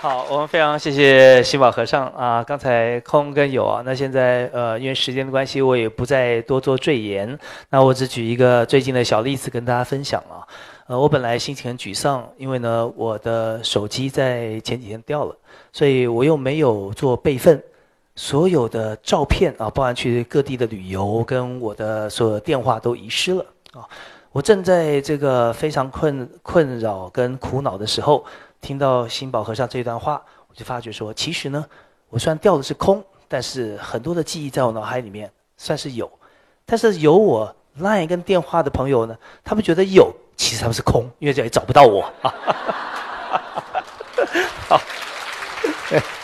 好，我们非常谢谢新宝和尚啊！刚才空跟有啊，那现在呃，因为时间的关系，我也不再多做赘言。那我只举一个最近的小例子跟大家分享啊。呃，我本来心情很沮丧，因为呢，我的手机在前几天掉了，所以我又没有做备份，所有的照片啊，包含去各地的旅游跟我的所有电话都遗失了啊。我正在这个非常困困扰跟苦恼的时候。听到新宝和尚这一段话，我就发觉说，其实呢，我虽然掉的是空，但是很多的记忆在我脑海里面算是有，但是有我 line 跟电话的朋友呢，他们觉得有，其实他们是空，因为这也找不到我。好。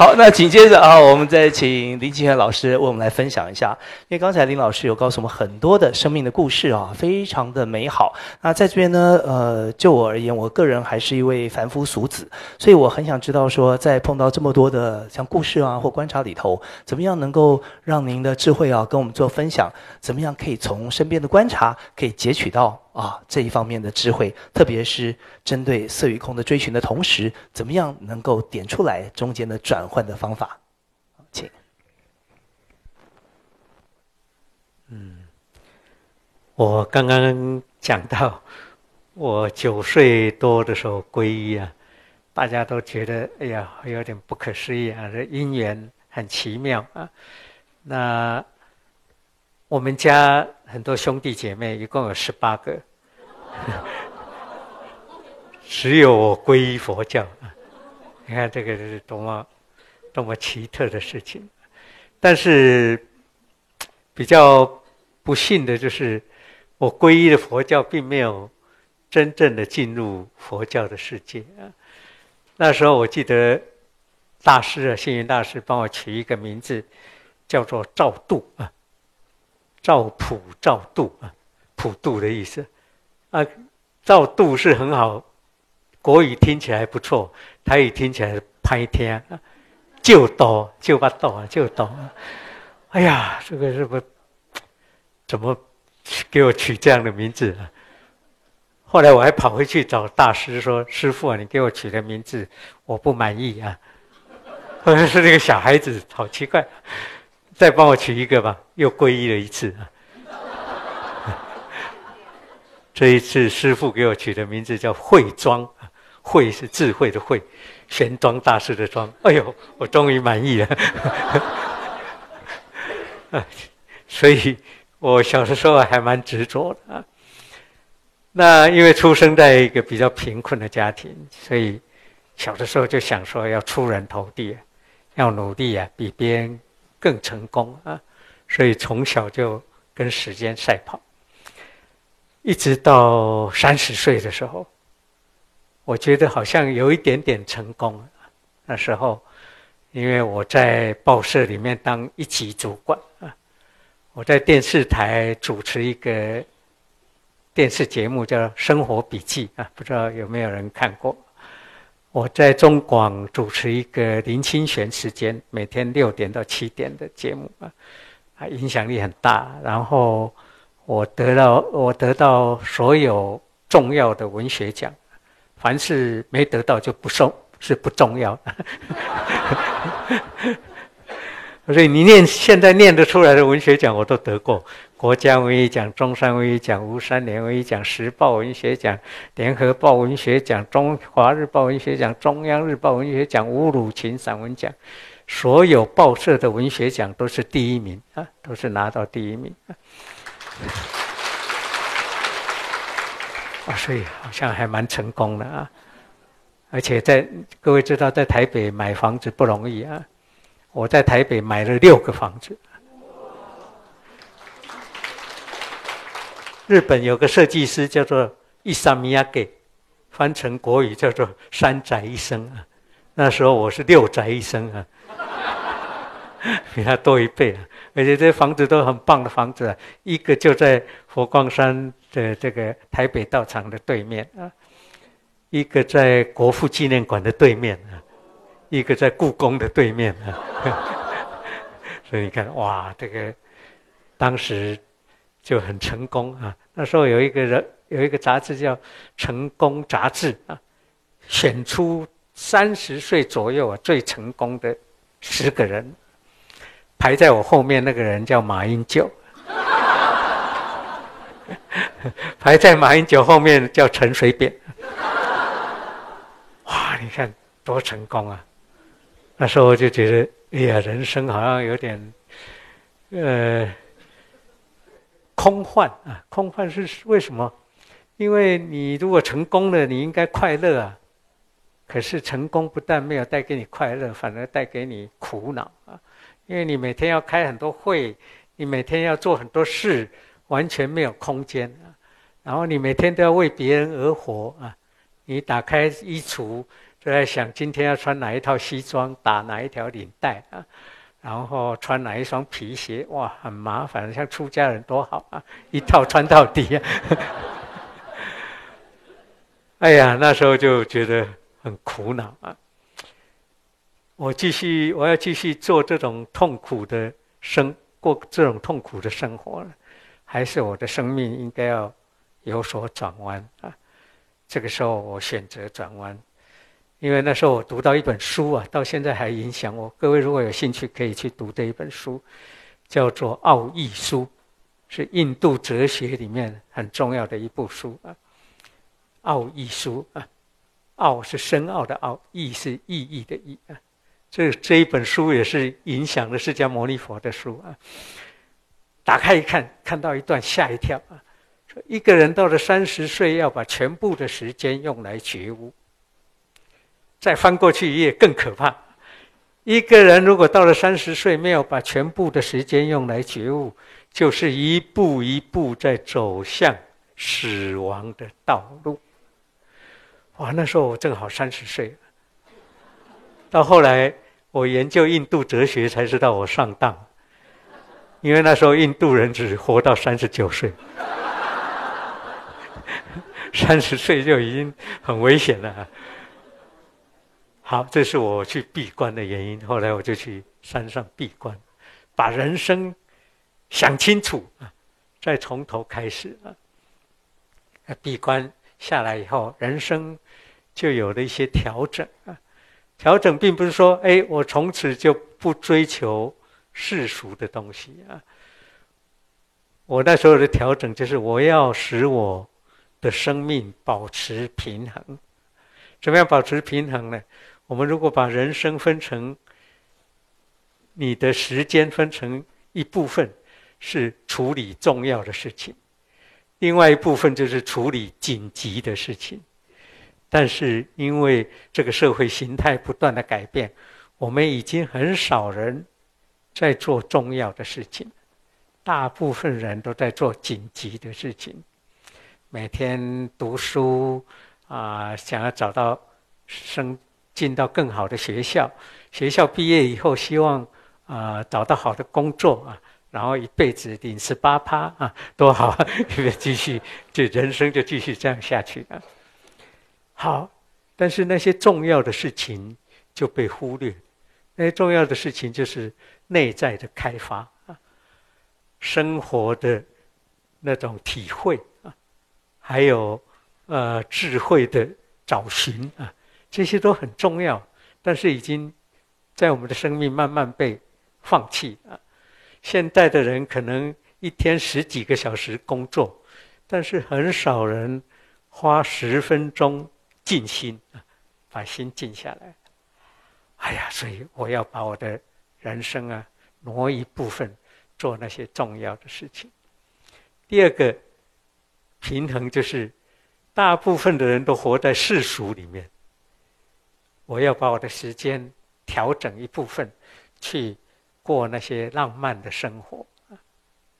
好，那紧接着啊，我们再请林清玄老师为我们来分享一下。因为刚才林老师有告诉我们很多的生命的故事啊，非常的美好。那在这边呢，呃，就我而言，我个人还是一位凡夫俗子，所以我很想知道说，在碰到这么多的像故事啊或观察里头，怎么样能够让您的智慧啊跟我们做分享？怎么样可以从身边的观察可以截取到？啊，这一方面的智慧，特别是针对色与空的追寻的同时，怎么样能够点出来中间的转换的方法？请。嗯，我刚刚讲到我九岁多的时候皈依啊，大家都觉得哎呀有点不可思议啊，这因缘很奇妙啊。那我们家。很多兄弟姐妹，一共有十八个，只有我皈依佛教。你看这个是多么多么奇特的事情。但是比较不幸的就是，我皈依的佛教并没有真正的进入佛教的世界啊。那时候我记得大师啊，星云大师帮我取一个名字，叫做赵度啊。赵普赵度啊，普渡的意思啊，照度是很好，国语听起来不错，台语听起来拍天，就多就把多啊就多，哎呀，这个是不怎么给我取这样的名字啊？后来我还跑回去找大师说：“师傅啊，你给我取的名字我不满意啊。”好像是那个小孩子，好奇怪。再帮我取一个吧，又皈依了一次啊！这一次师父给我取的名字叫慧庄，慧是智慧的慧，玄庄大师的庄。哎呦，我终于满意了。所以我小的时候还蛮执着的啊。那因为出生在一个比较贫困的家庭，所以小的时候就想说要出人头地，要努力啊，比别人。更成功啊！所以从小就跟时间赛跑，一直到三十岁的时候，我觉得好像有一点点成功。那时候，因为我在报社里面当一级主管啊，我在电视台主持一个电视节目叫《生活笔记》啊，不知道有没有人看过。我在中广主持一个林清玄时间，每天六点到七点的节目啊，啊，影响力很大。然后我得到我得到所有重要的文学奖，凡是没得到就不送，是不重要。所以你念现在念得出来的文学奖，我都得过。国家文学奖、中山文学奖、吴三连文学奖、时报文学奖、联合报文学奖、中华日报文学奖、中央日报文学奖、吴鲁琴散文奖，所有报社的文学奖都是第一名啊，都是拿到第一名。啊，所以好像还蛮成功的啊。而且在各位知道，在台北买房子不容易啊。我在台北买了六个房子。日本有个设计师叫做伊萨米亚给，翻成国语叫做“三宅一生”啊。那时候我是六宅一生啊，比他多一倍啊。而且这些房子都很棒的房子啊，一个就在佛光山的这个台北道场的对面啊，一个在国父纪念馆的对面啊，一个在故宫的对面啊。所以你看，哇，这个当时。就很成功啊！那时候有一个人有一个杂志叫《成功杂志》啊，选出三十岁左右啊最成功的十个人，排在我后面那个人叫马英九，排在马英九后面叫陈水扁。哇，你看多成功啊！那时候我就觉得，哎呀，人生好像有点，呃，空幻啊！空幻是为什么？因为你如果成功了，你应该快乐啊。可是成功不但没有带给你快乐，反而带给你苦恼啊！因为你每天要开很多会，你每天要做很多事，完全没有空间啊。然后你每天都要为别人而活啊！你打开衣橱，就在想今天要穿哪一套西装，打哪一条领带啊？然后穿哪一双皮鞋？哇，很麻烦，像出家人多好啊，一套穿到底啊！哎呀，那时候就觉得。很苦恼啊！我继续，我要继续做这种痛苦的生，过这种痛苦的生活了，还是我的生命应该要有所转弯啊？这个时候，我选择转弯，因为那时候我读到一本书啊，到现在还影响我。各位如果有兴趣，可以去读这一本书，叫做《奥义书》，是印度哲学里面很重要的一部书啊，《奥义书》啊。奥是深奥的奥，义是意义的义啊。这这一本书也是影响了释迦牟尼佛的书啊。打开一看，看到一段吓一跳啊！说一个人到了三十岁，要把全部的时间用来觉悟。再翻过去一页更可怕，一个人如果到了三十岁，没有把全部的时间用来觉悟，就是一步一步在走向死亡的道路。哇，那时候我正好三十岁。到后来我研究印度哲学，才知道我上当。因为那时候印度人只活到三十九岁，三十岁就已经很危险了。好，这是我去闭关的原因。后来我就去山上闭关，把人生想清楚啊，再从头开始啊。闭关下来以后，人生。就有了一些调整啊，调整并不是说，哎，我从此就不追求世俗的东西啊。我那时候的调整就是，我要使我的生命保持平衡。怎么样保持平衡呢？我们如果把人生分成，你的时间分成一部分是处理重要的事情，另外一部分就是处理紧急的事情。但是，因为这个社会形态不断的改变，我们已经很少人在做重要的事情，大部分人都在做紧急的事情。每天读书啊，想要找到升进到更好的学校，学校毕业以后希望啊找到好的工作啊，然后一辈子领十八趴啊，多好！继续，就人生就继续这样下去啊。好，但是那些重要的事情就被忽略。那些重要的事情就是内在的开发啊，生活的那种体会啊，还有呃智慧的找寻啊，这些都很重要。但是已经在我们的生命慢慢被放弃啊。现代的人可能一天十几个小时工作，但是很少人花十分钟。静心啊，把心静下来。哎呀，所以我要把我的人生啊挪一部分做那些重要的事情。第二个平衡就是，大部分的人都活在世俗里面。我要把我的时间调整一部分，去过那些浪漫的生活。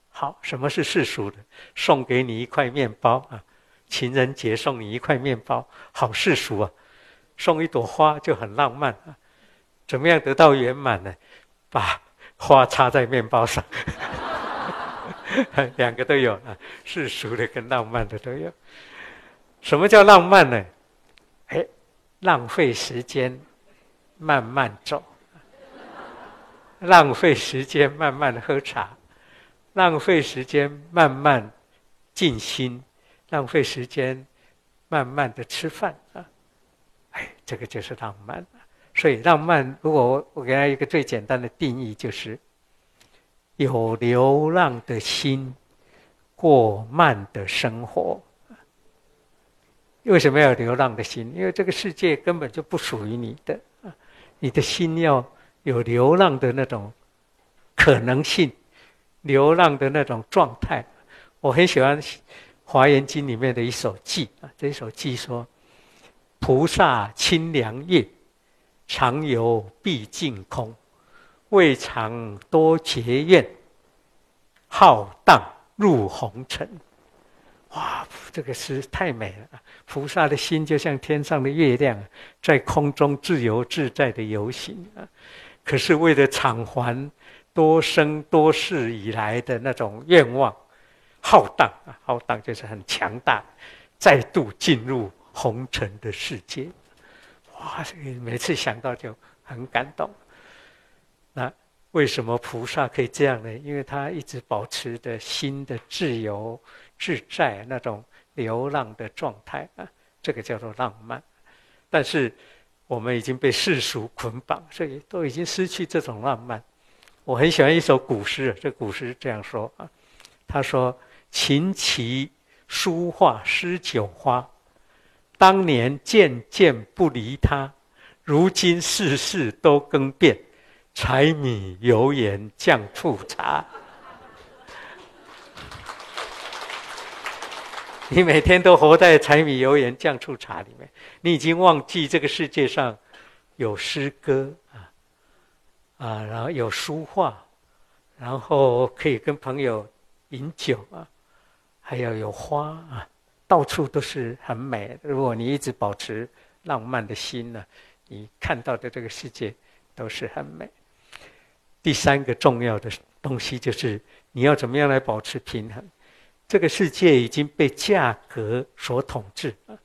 好，什么是世俗的？送给你一块面包啊。情人节送你一块面包，好世俗啊！送一朵花就很浪漫啊！怎么样得到圆满呢？把花插在面包上，两个都有啊，世俗的跟浪漫的都有。什么叫浪漫呢？哎，浪费时间，慢慢走；浪费时间，慢慢喝茶；浪费时间，慢慢静心。浪费时间，慢慢的吃饭啊，哎，这个就是浪漫。所以浪漫，如果我我给他一个最简单的定义，就是有流浪的心，过慢的生活。为什么要有流浪的心？因为这个世界根本就不属于你的！你的心要有流浪的那种可能性，流浪的那种状态。我很喜欢《华严经》里面的一首偈啊，这一首偈说：“菩萨清凉月。”常游毕竟空，未尝多结怨。浩荡入红尘，哇，这个诗太美了！菩萨的心就像天上的月亮，在空中自由自在的游行啊。可是为了偿还多生多世以来的那种愿望，浩荡啊，浩荡就是很强大，再度进入红尘的世界。哇，每次想到就很感动。那为什么菩萨可以这样呢？因为他一直保持着心的自由自在那种流浪的状态啊，这个叫做浪漫。但是我们已经被世俗捆绑，所以都已经失去这种浪漫。我很喜欢一首古诗，这古诗这样说啊：他说，琴棋书画诗酒花。当年件件不离他，如今世事都更变，柴米油盐酱醋茶。你每天都活在柴米油盐酱醋茶里面，你已经忘记这个世界上有诗歌啊啊，然后有书画，然后可以跟朋友饮酒啊，还要有花啊。到处都是很美。如果你一直保持浪漫的心呢，你看到的这个世界都是很美。第三个重要的东西就是你要怎么样来保持平衡。这个世界已经被价格所统治啊！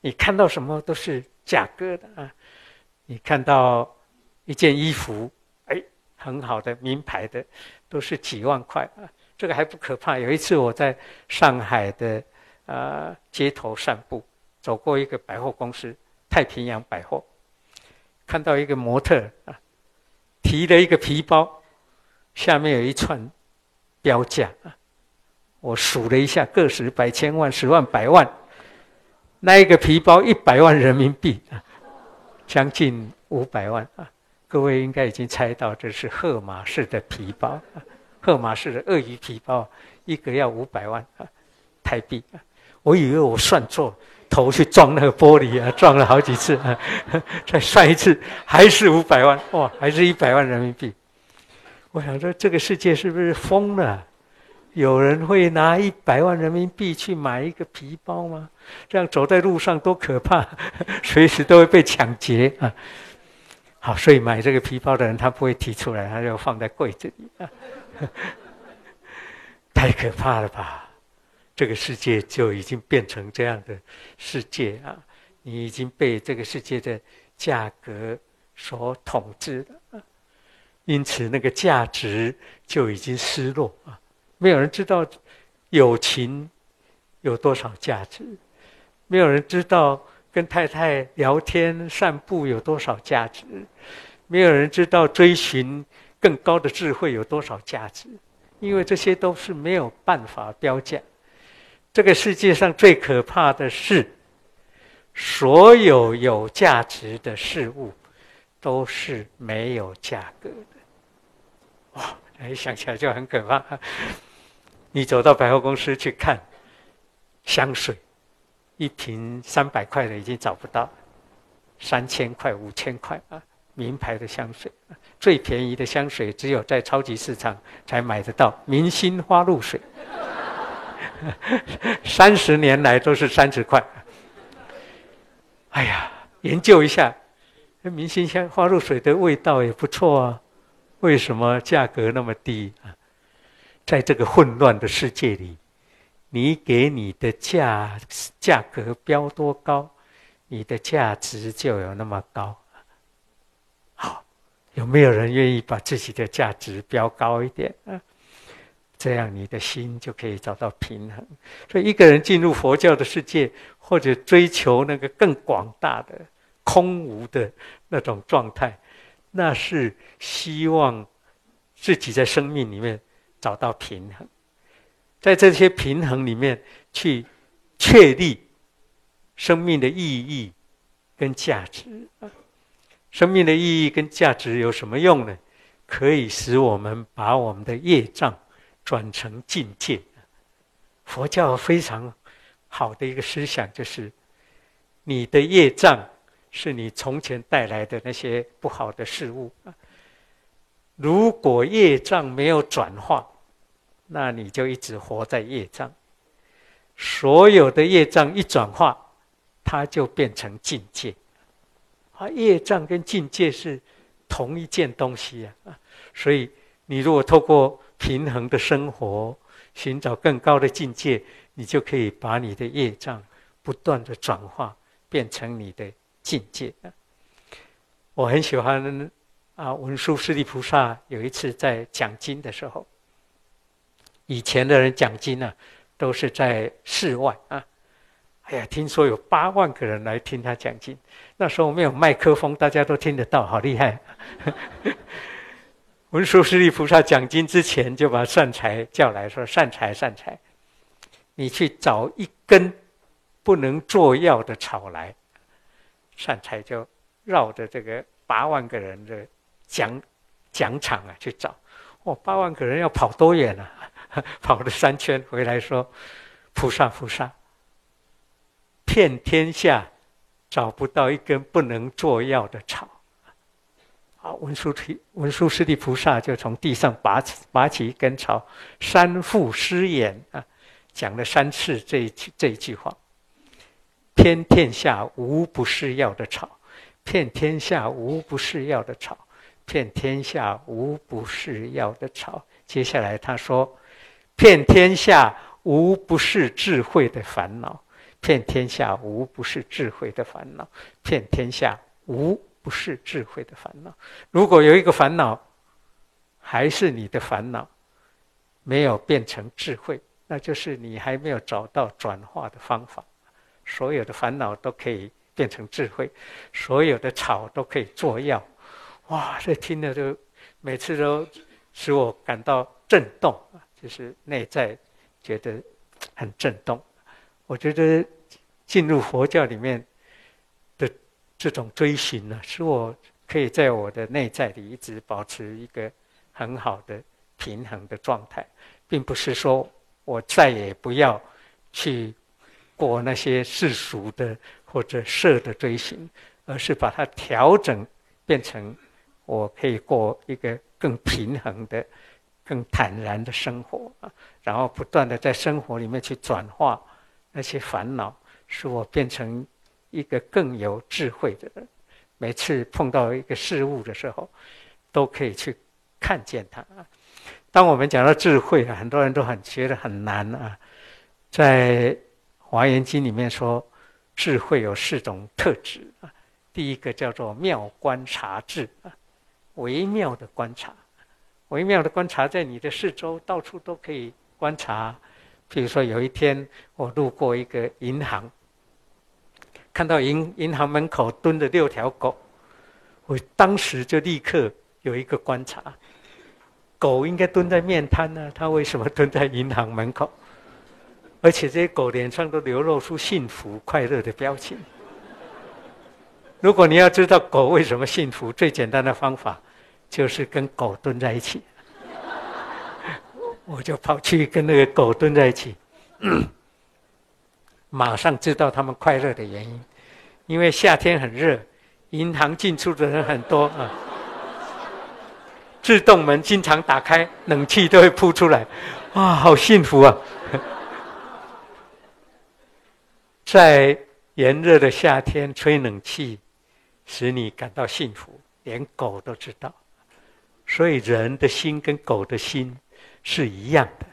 你看到什么都是价格的啊！你看到一件衣服，哎，很好的名牌的，都是几万块啊！这个还不可怕。有一次我在上海的。啊，街头散步，走过一个百货公司——太平洋百货，看到一个模特啊，提了一个皮包，下面有一串标价啊，我数了一下，个十百千万十万百万，那一个皮包一百万人民币啊，将近五百万啊，各位应该已经猜到这是赫马式的皮包，赫马士的鳄鱼皮包，一个要五百万啊，台币啊。我以为我算错，头去撞那个玻璃啊，撞了好几次啊，再算一次还是五百万，哇，还是一百万人民币。我想说，这个世界是不是疯了？有人会拿一百万人民币去买一个皮包吗？这样走在路上多可怕，随时都会被抢劫啊！好，所以买这个皮包的人他不会提出来，他就放在柜子里啊，太可怕了吧！这个世界就已经变成这样的世界啊！你已经被这个世界的价格所统治了，因此那个价值就已经失落啊！没有人知道友情有多少价值，没有人知道跟太太聊天散步有多少价值，没有人知道追寻更高的智慧有多少价值，因为这些都是没有办法标价。这个世界上最可怕的是，所有有价值的事物都是没有价格的。哇，哎，想起来就很可怕。你走到百货公司去看香水，一瓶三百块的已经找不到，三千块、五千块啊，名牌的香水，最便宜的香水只有在超级市场才买得到，明星花露水。三十年来都是三十块。哎呀，研究一下，明星香花露水的味道也不错啊，为什么价格那么低啊？在这个混乱的世界里，你给你的价价格标多高，你的价值就有那么高。有没有人愿意把自己的价值标高一点啊？这样你的心就可以找到平衡。所以，一个人进入佛教的世界，或者追求那个更广大的空无的那种状态，那是希望自己在生命里面找到平衡，在这些平衡里面去确立生命的意义跟价值啊。生命的意义跟价值有什么用呢？可以使我们把我们的业障转成境界。佛教非常好的一个思想就是，你的业障是你从前带来的那些不好的事物。如果业障没有转化，那你就一直活在业障。所有的业障一转化，它就变成境界。啊，业障跟境界是同一件东西啊。所以，你如果透过平衡的生活，寻找更高的境界，你就可以把你的业障不断的转化，变成你的境界。我很喜欢啊，文殊师利菩萨有一次在讲经的时候，以前的人讲经呢，都是在室外啊。哎呀，听说有八万个人来听他讲经，那时候没有麦克风，大家都听得到，好厉害。文殊师利菩萨讲经之前，就把善财叫来说：“善财，善财，你去找一根不能做药的草来。”善财就绕着这个八万个人的讲讲场啊去找。哦，八万个人要跑多远啊？跑了三圈回来说：“菩萨，菩萨，遍天下找不到一根不能做药的草。”啊，文殊提文殊师利菩萨就从地上拔起拔起一根草，三复施言啊，讲了三次这一句这一句话：骗天下无不是药的草，遍天下无不是药的草，遍天下无不是药的草。接下来他说：遍天下无不是智慧的烦恼，遍天下无不是智慧的烦恼，遍天下无。不是智慧的烦恼。如果有一个烦恼，还是你的烦恼，没有变成智慧，那就是你还没有找到转化的方法。所有的烦恼都可以变成智慧，所有的草都可以做药。哇，这听了就每次都使我感到震动啊，就是内在觉得很震动。我觉得进入佛教里面的。这种追寻呢，使我可以在我的内在里一直保持一个很好的平衡的状态，并不是说我再也不要去过那些世俗的或者色的追寻，而是把它调整变成我可以过一个更平衡的、更坦然的生活啊，然后不断的在生活里面去转化那些烦恼，使我变成。一个更有智慧的人，每次碰到一个事物的时候，都可以去看见它。当我们讲到智慧啊，很多人都很觉得很难啊。在《华严经》里面说，智慧有四种特质啊。第一个叫做妙观察智啊，微妙的观察，微妙的观察在你的四周，到处都可以观察。比如说有一天我路过一个银行。看到银银行门口蹲着六条狗，我当时就立刻有一个观察：狗应该蹲在面摊呢，它为什么蹲在银行门口？而且这些狗脸上都流露出幸福快乐的表情。如果你要知道狗为什么幸福，最简单的方法就是跟狗蹲在一起。我就跑去跟那个狗蹲在一起。马上知道他们快乐的原因，因为夏天很热，银行进出的人很多啊，自动门经常打开，冷气都会扑出来，哇，好幸福啊！在炎热的夏天吹冷气，使你感到幸福，连狗都知道，所以人的心跟狗的心是一样的。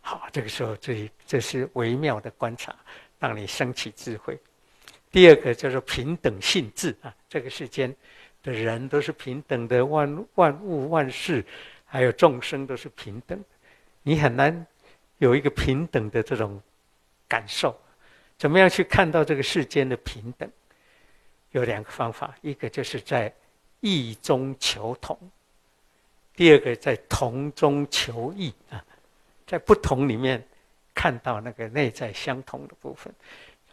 好，这个时候，这这是微妙的观察，让你升起智慧。第二个叫做平等性质啊，这个世间的人都是平等的，万万物万事，还有众生都是平等。你很难有一个平等的这种感受。怎么样去看到这个世间的平等？有两个方法，一个就是在异中求同，第二个在同中求异啊，在不同里面看到那个内在相同的部分，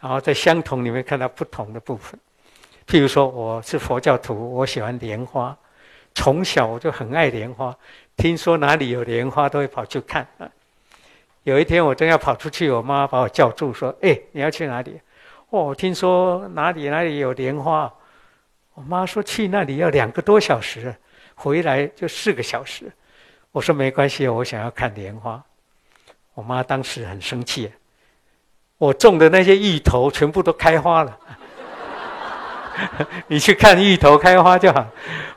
然后在相同里面看到不同的部分。譬如说，我是佛教徒，我喜欢莲花，从小我就很爱莲花，听说哪里有莲花都会跑去看啊。有一天我正要跑出去，我妈把我叫住，说：“哎，你要去哪里？”哦，听说哪里哪里有莲花，我妈说去那里要两个多小时，回来就四个小时。我说没关系，我想要看莲花。我妈当时很生气，我种的那些芋头全部都开花了，你去看芋头开花就好。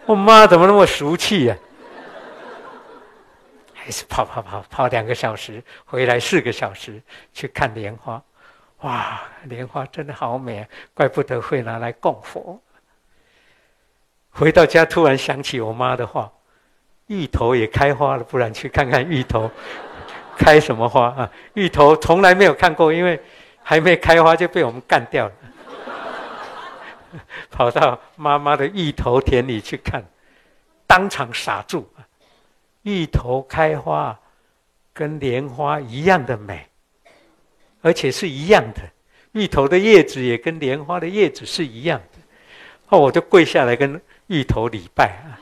我妈怎么那么俗气呀？还是跑跑跑跑两个小时，回来四个小时去看莲花。哇，莲花真的好美啊！怪不得会拿来供佛。回到家，突然想起我妈的话：“芋头也开花了，不然去看看芋头 开什么花啊？”芋头从来没有看过，因为还没开花就被我们干掉了。跑到妈妈的芋头田里去看，当场傻住。芋头开花跟莲花一样的美。而且是一样的，芋头的叶子也跟莲花的叶子是一样的，哦，我就跪下来跟芋头礼拜啊！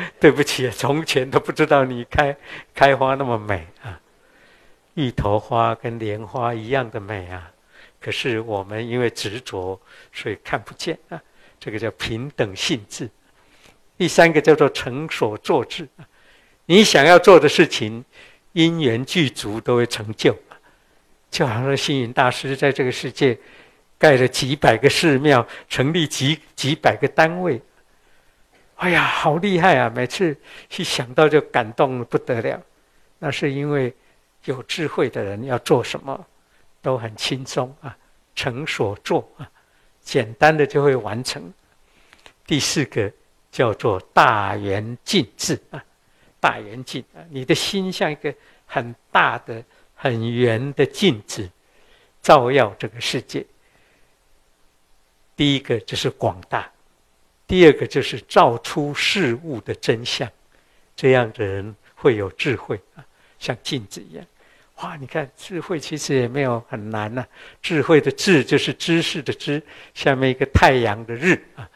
对不起，从前都不知道你开开花那么美啊！芋头花跟莲花一样的美啊，可是我们因为执着，所以看不见啊。这个叫平等性质。第三个叫做成所作智，你想要做的事情。因缘具足都会成就，就好像星云大师在这个世界盖了几百个寺庙，成立几几百个单位。哎呀，好厉害啊！每次一想到就感动的不得了。那是因为有智慧的人要做什么都很轻松啊，成所做啊，简单的就会完成。第四个叫做大圆镜智啊。大圆镜啊，你的心像一个很大的、很圆的镜子，照耀这个世界。第一个就是广大，第二个就是照出事物的真相。这样的人会有智慧啊，像镜子一样。哇，你看智慧其实也没有很难呐。智慧的智就是知识的知，下面一个太阳的日啊。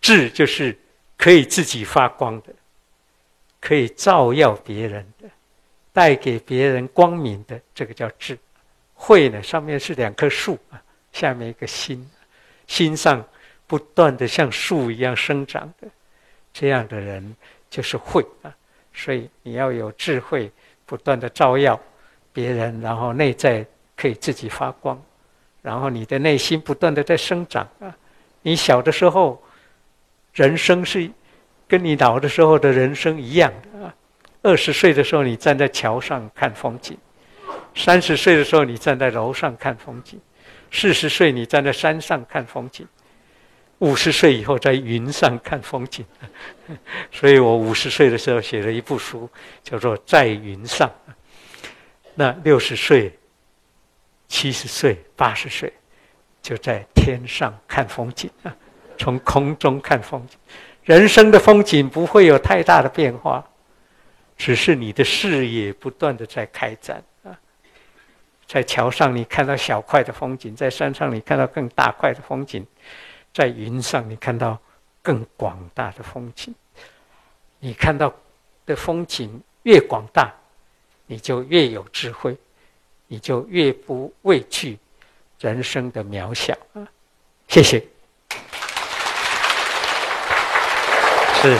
智就是可以自己发光的。可以照耀别人的，带给别人光明的，这个叫智慧呢。上面是两棵树啊，下面一个心，心上不断的像树一样生长的，这样的人就是慧啊。所以你要有智慧，不断的照耀别人，然后内在可以自己发光，然后你的内心不断的在生长啊。你小的时候，人生是。跟你老的时候的人生一样的啊，二十岁的时候你站在桥上看风景，三十岁的时候你站在楼上看风景，四十岁你站在山上看风景，五十岁以后在云上看风景。所以我五十岁的时候写了一部书，叫做《在云上》。那六十岁、七十岁、八十岁，就在天上看风景啊，从空中看风景。人生的风景不会有太大的变化，只是你的视野不断的在开展。在桥上你看到小块的风景，在山上你看到更大块的风景，在云上你看到更广大的风景。你看到的风景越广大，你就越有智慧，你就越不畏惧人生的渺小啊。谢谢。是，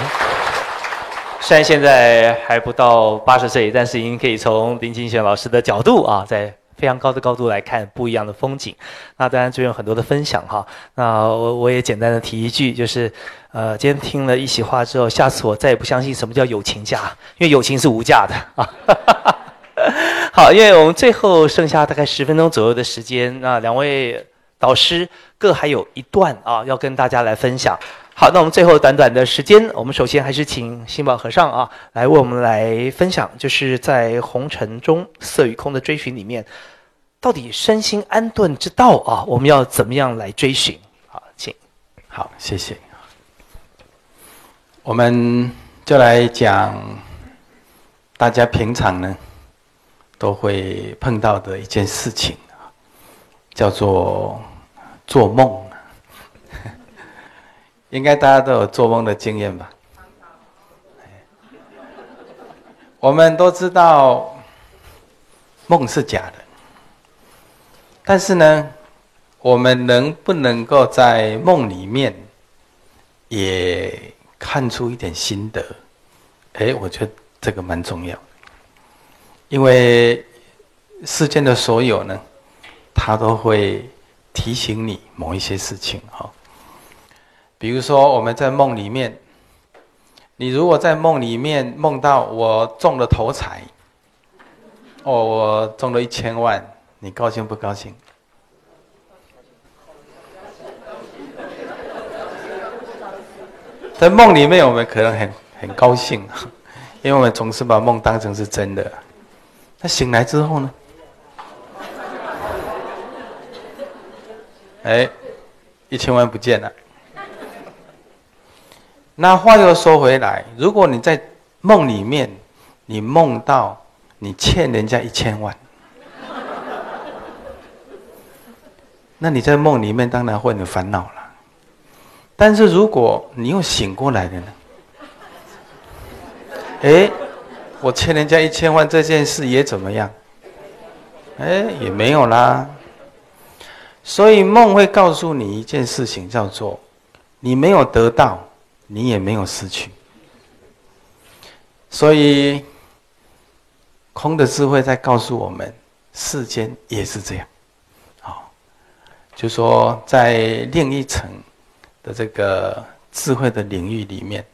虽然现在还不到八十岁，但是已经可以从林清玄老师的角度啊，在非常高的高度来看不一样的风景。那当然，就有很多的分享哈。那我我也简单的提一句，就是呃，今天听了一席话之后，下次我再也不相信什么叫友情价，因为友情是无价的啊。好，因为我们最后剩下大概十分钟左右的时间，那两位导师各还有一段啊，要跟大家来分享。好，那我们最后短短的时间，我们首先还是请心宝和尚啊，来为我们来分享，就是在红尘中色与空的追寻里面，到底身心安顿之道啊，我们要怎么样来追寻？好，请。好，谢谢。我们就来讲大家平常呢都会碰到的一件事情啊，叫做做梦。应该大家都有做梦的经验吧？我们都知道梦是假的，但是呢，我们能不能够在梦里面也看出一点心得？哎，我觉得这个蛮重要，因为世间的所有呢，它都会提醒你某一些事情哈。比如说，我们在梦里面，你如果在梦里面梦到我中了头彩，哦，我中了一千万，你高兴不高兴？在梦里面，我们可能很很高兴，因为我们总是把梦当成是真的。那醒来之后呢？哎，一千万不见了。那话又说回来，如果你在梦里面，你梦到你欠人家一千万，那你在梦里面当然会很烦恼了。但是如果你又醒过来了呢？哎，我欠人家一千万这件事也怎么样？哎，也没有啦。所以梦会告诉你一件事情，叫做你没有得到。你也没有失去，所以空的智慧在告诉我们，世间也是这样。就说在另一层的这个智慧的领域里面，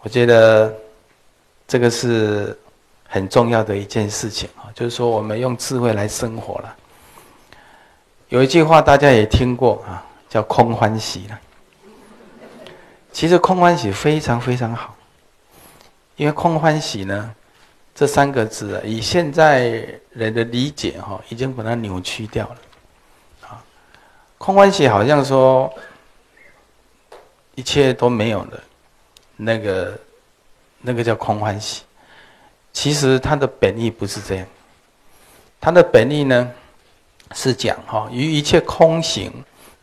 我觉得这个是很重要的一件事情啊。就是说，我们用智慧来生活了。有一句话大家也听过啊，叫“空欢喜”了。其实空欢喜非常非常好，因为空欢喜呢，这三个字啊以现在人的理解哈，已经把它扭曲掉了。空欢喜好像说一切都没有了，那个那个叫空欢喜。其实它的本意不是这样，它的本意呢是讲哈，于一切空行、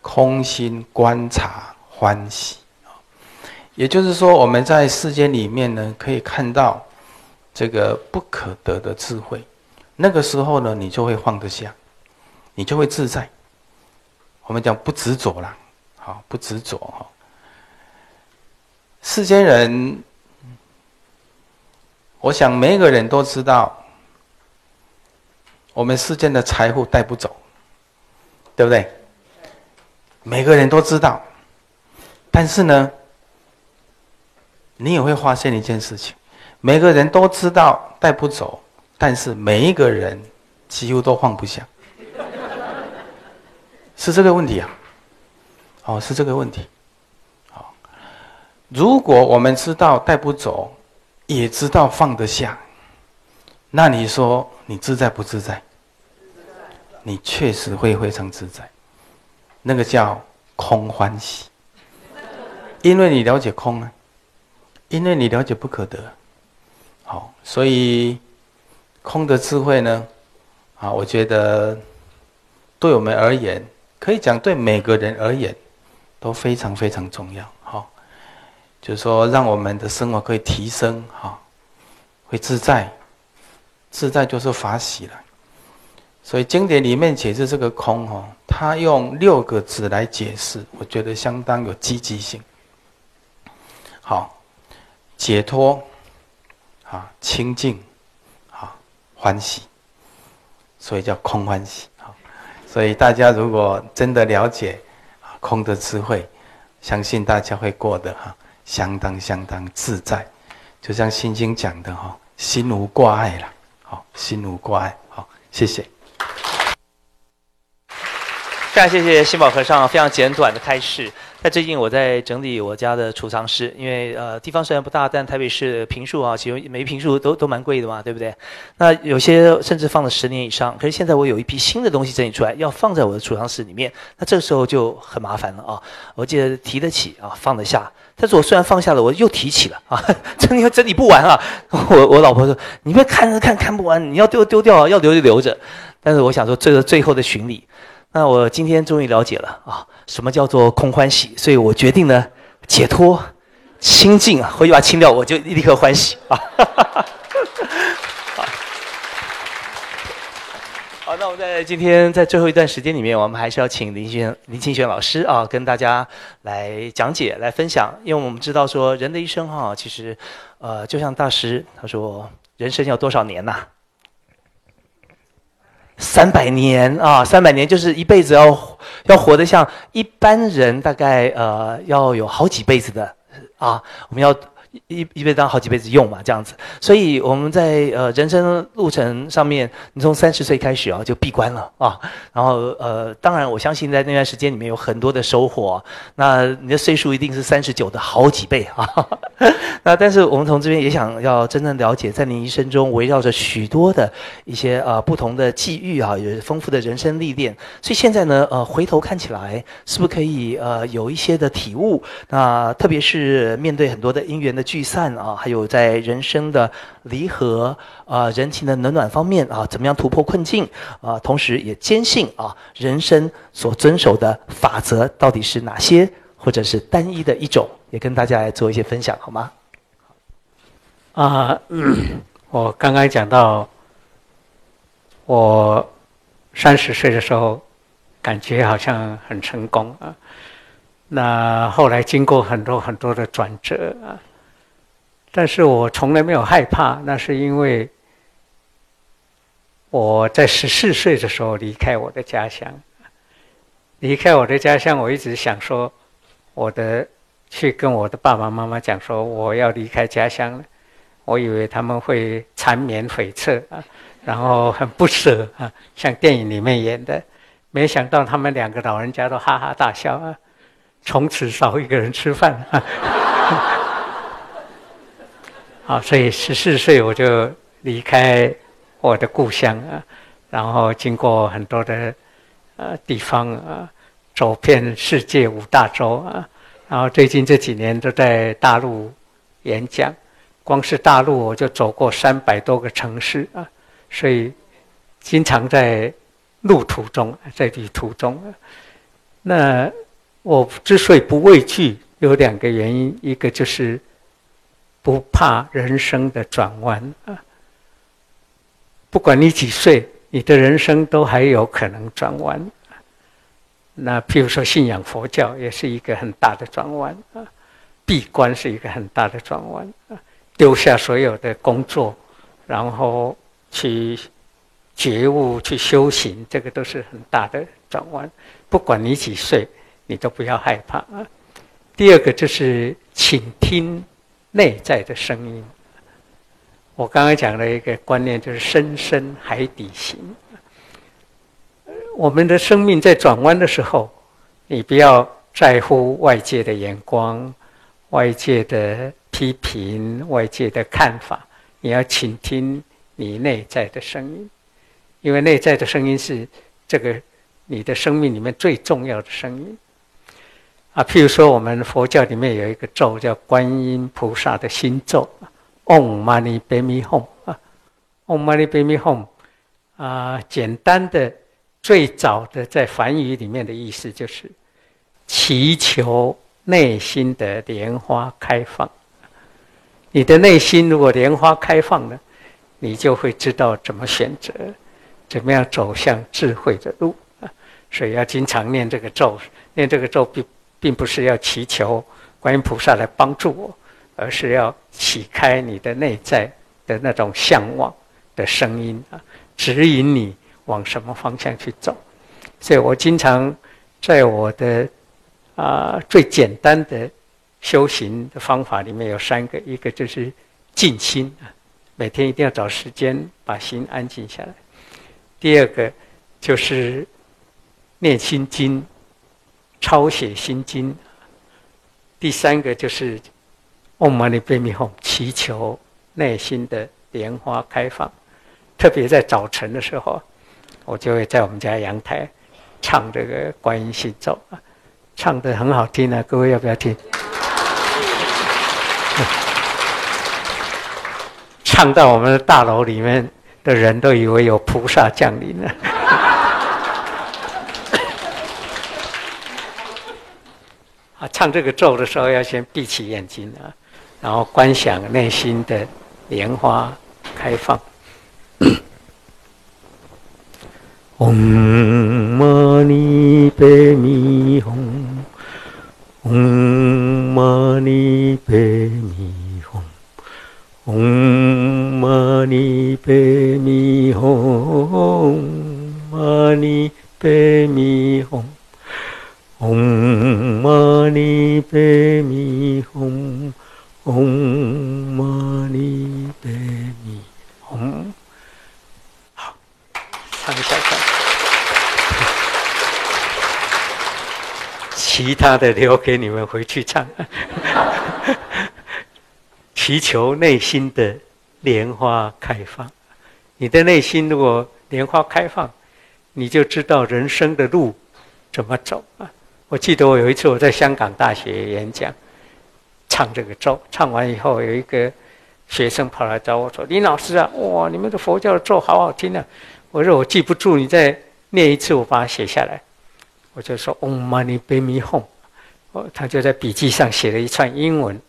空心观察欢喜。也就是说，我们在世间里面呢，可以看到这个不可得的智慧。那个时候呢，你就会放得下，你就会自在。我们讲不执着啦，好，不执着哈。世间人，我想每一个人都知道，我们世间的财富带不走，对不对？每个人都知道，但是呢？你也会发现一件事情：每个人都知道带不走，但是每一个人几乎都放不下，是这个问题啊？哦，是这个问题。好，如果我们知道带不走，也知道放得下，那你说你自在不自在？你确实会非常自在，那个叫空欢喜，因为你了解空啊。因为你了解不可得，好，所以空的智慧呢，啊，我觉得对我们而言，可以讲对每个人而言都非常非常重要，好，就是说让我们的生活可以提升，哈，会自在，自在就是法喜了。所以经典里面解释这个空，哈，他用六个字来解释，我觉得相当有积极性，好。解脱，啊，清净，啊，欢喜，所以叫空欢喜。所以大家如果真的了解空的智慧，相信大家会过得哈相当相当自在。就像《心经》讲的哈，心无挂碍了。好，心无挂碍。好，谢谢。非常谢谢新宝和尚非常简短的开示。在最近我在整理我家的储藏室，因为呃地方虽然不大，但台北市平数啊，其实每平数都都蛮贵的嘛，对不对？那有些甚至放了十年以上。可是现在我有一批新的东西整理出来，要放在我的储藏室里面，那这个时候就很麻烦了啊。我记得提得起啊，放得下，但是我虽然放下了，我又提起了啊，整理整理不完啊。我我老婆说，你别看着看看不完，你要丢丢掉啊，要留就留着。但是我想说，这个最后的巡礼。那我今天终于了解了啊，什么叫做空欢喜？所以我决定呢，解脱、清净啊，回去把它清掉，我就立刻欢喜啊。好，好，那我们在今天在最后一段时间里面，我们还是要请林轩林清玄老师啊，跟大家来讲解、来分享，因为我们知道说人的一生哈，其实呃，就像大师他说，人生要多少年呐？三百年啊，三百年就是一辈子要要活得像一般人，大概呃要有好几辈子的啊，我们要。一一辈子当好几辈子用嘛，这样子，所以我们在呃人生路程上面，你从三十岁开始啊就闭关了啊，然后呃当然我相信在那段时间里面有很多的收获，那你的岁数一定是三十九的好几倍啊，那但是我们从这边也想要真正了解，在你一生中围绕着许多的一些呃不同的际遇啊，有丰富的人生历练，所以现在呢呃回头看起来，是不是可以呃有一些的体悟？那特别是面对很多的因缘的。聚散啊，还有在人生的离合啊，人情的冷暖方面啊，怎么样突破困境啊？同时也坚信啊，人生所遵守的法则到底是哪些，或者是单一的一种，也跟大家来做一些分享，好吗？啊，我刚刚讲到，我三十岁的时候，感觉好像很成功啊。那后来经过很多很多的转折啊。但是我从来没有害怕，那是因为我在十四岁的时候离开我的家乡。离开我的家乡，我一直想说，我的去跟我的爸爸妈妈讲说我要离开家乡了。我以为他们会缠绵悱恻啊，然后很不舍啊，像电影里面演的。没想到他们两个老人家都哈哈大笑啊，从此少一个人吃饭啊。好，所以十四岁我就离开我的故乡啊，然后经过很多的呃地方啊，走遍世界五大洲啊，然后最近这几年都在大陆演讲，光是大陆我就走过三百多个城市啊，所以经常在路途中，在旅途中啊。那我之所以不畏惧，有两个原因，一个就是。不怕人生的转弯啊！不管你几岁，你的人生都还有可能转弯。那譬如说，信仰佛教也是一个很大的转弯啊，闭关是一个很大的转弯啊，丢下所有的工作，然后去觉悟、去修行，这个都是很大的转弯。不管你几岁，你都不要害怕啊。第二个就是倾听。内在的声音，我刚刚讲了一个观念，就是深深海底行。我们的生命在转弯的时候，你不要在乎外界的眼光、外界的批评、外界的看法，你要倾听你内在的声音，因为内在的声音是这个你的生命里面最重要的声音。啊，譬如说，我们佛教里面有一个咒叫观音菩萨的心咒，Om Mani Padme Hum 啊，Om Mani Padme Hum 啊，简单的、最早的在梵语里面的意思就是祈求内心的莲花开放。你的内心如果莲花开放了，你就会知道怎么选择，怎么样走向智慧的路啊。所以要经常念这个咒，念这个咒必。并不是要祈求观音菩萨来帮助我，而是要启开你的内在的那种向往的声音啊，指引你往什么方向去走。所以我经常在我的啊最简单的修行的方法里面有三个，一个就是静心啊，每天一定要找时间把心安静下来；第二个就是念心经、抄写心经。第三个就是嗡嘛呢呗咪吽，祈求内心的莲花开放。特别在早晨的时候，我就会在我们家阳台唱这个观音心咒啊，唱的很好听啊，各位要不要听？唱到我们的大楼里面的人都以为有菩萨降临了。啊，唱这个咒的时候要先闭起眼睛啊，然后观想内心的莲花开放。嗡嘛呢呗咪吽，嗡嘛呢呗咪吽，嗡嘛呢呗咪吽，嘛呢呗咪吽，嗡嘛呢呗咪吽，嗡嘛呢呗咪吽。好，唱一下。其他的留给你们回去唱。祈求内心的莲花开放。你的内心如果莲花开放，你就知道人生的路怎么走啊！我记得我有一次我在香港大学演讲，唱这个咒，唱完以后有一个学生跑来找我说：“林老师啊，哇，你们的佛教的咒好好听啊！”我说：“我记不住，你再念一次，我把它写下来。”我就说 “Om Mani p a m e Hum”，哦，他就在笔记上写了一串英文。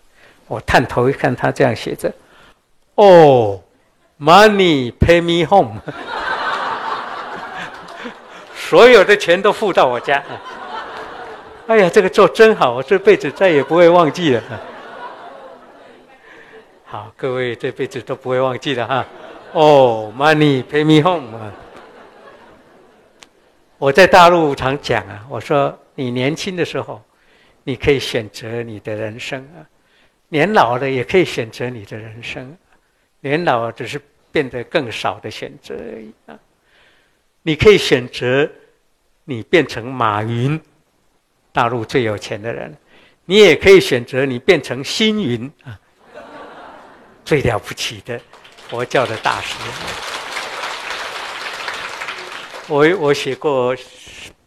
我探头一看，他这样写着：“Oh Money pay me home 所有的钱都付到我家。哎呀，这个做真好，我这辈子再也不会忘记了。好，各位这辈子都不会忘记了哈。Oh Money pay me home 啊。我在大陆常讲啊，我说你年轻的时候，你可以选择你的人生啊；年老了也可以选择你的人生，年老只是变得更少的选择而已啊。你可以选择你变成马云，大陆最有钱的人；你也可以选择你变成星云啊，最了不起的佛教的大师。我我写过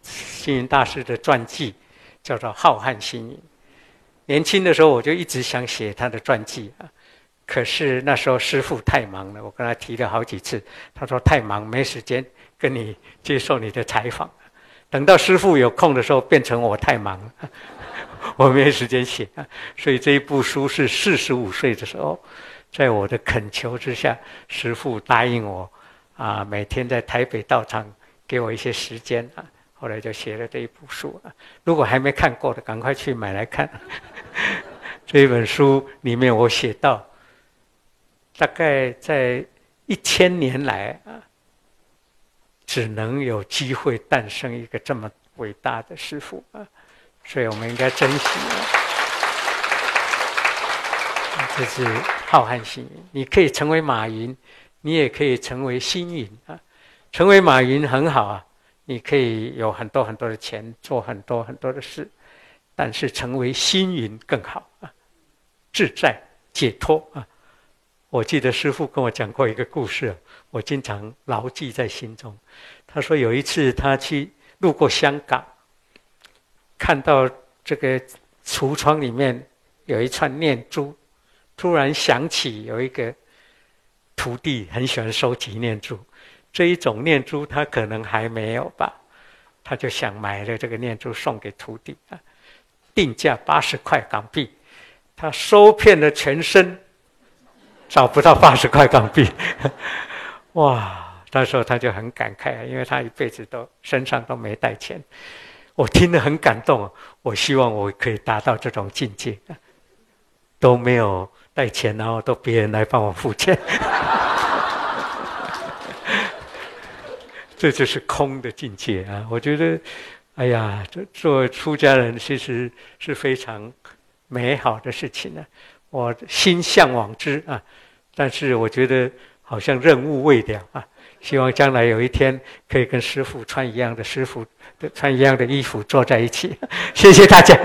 星云大师的传记，叫做《浩瀚星云》。年轻的时候我就一直想写他的传记啊，可是那时候师父太忙了，我跟他提了好几次，他说太忙没时间跟你接受你的采访。等到师父有空的时候，变成我太忙了，我没时间写啊。所以这一部书是四十五岁的时候，在我的恳求之下，师父答应我啊，每天在台北道场。给我一些时间啊，后来就写了这一部书啊。如果还没看过的，赶快去买来看。这一本书里面我写到，大概在一千年来啊，只能有机会诞生一个这么伟大的师傅啊，所以我们应该珍惜。这是浩瀚星云，你可以成为马云，你也可以成为星云啊。成为马云很好啊，你可以有很多很多的钱，做很多很多的事，但是成为星云更好啊，自在解脱啊！我记得师父跟我讲过一个故事啊，我经常牢记在心中。他说有一次他去路过香港，看到这个橱窗里面有一串念珠，突然想起有一个徒弟很喜欢收集念珠。这一种念珠他可能还没有吧，他就想买了这个念珠送给徒弟啊，定价八十块港币，他收遍了全身，找不到八十块港币，哇！那时候他就很感慨，因为他一辈子都身上都没带钱，我听得很感动，我希望我可以达到这种境界，都没有带钱，然后都别人来帮我付钱。这就是空的境界啊！我觉得，哎呀，这做出家人其实是非常美好的事情呢。我心向往之啊，但是我觉得好像任务未了啊，希望将来有一天可以跟师傅穿一样的师傅的穿一样的衣服坐在一起。谢谢大家。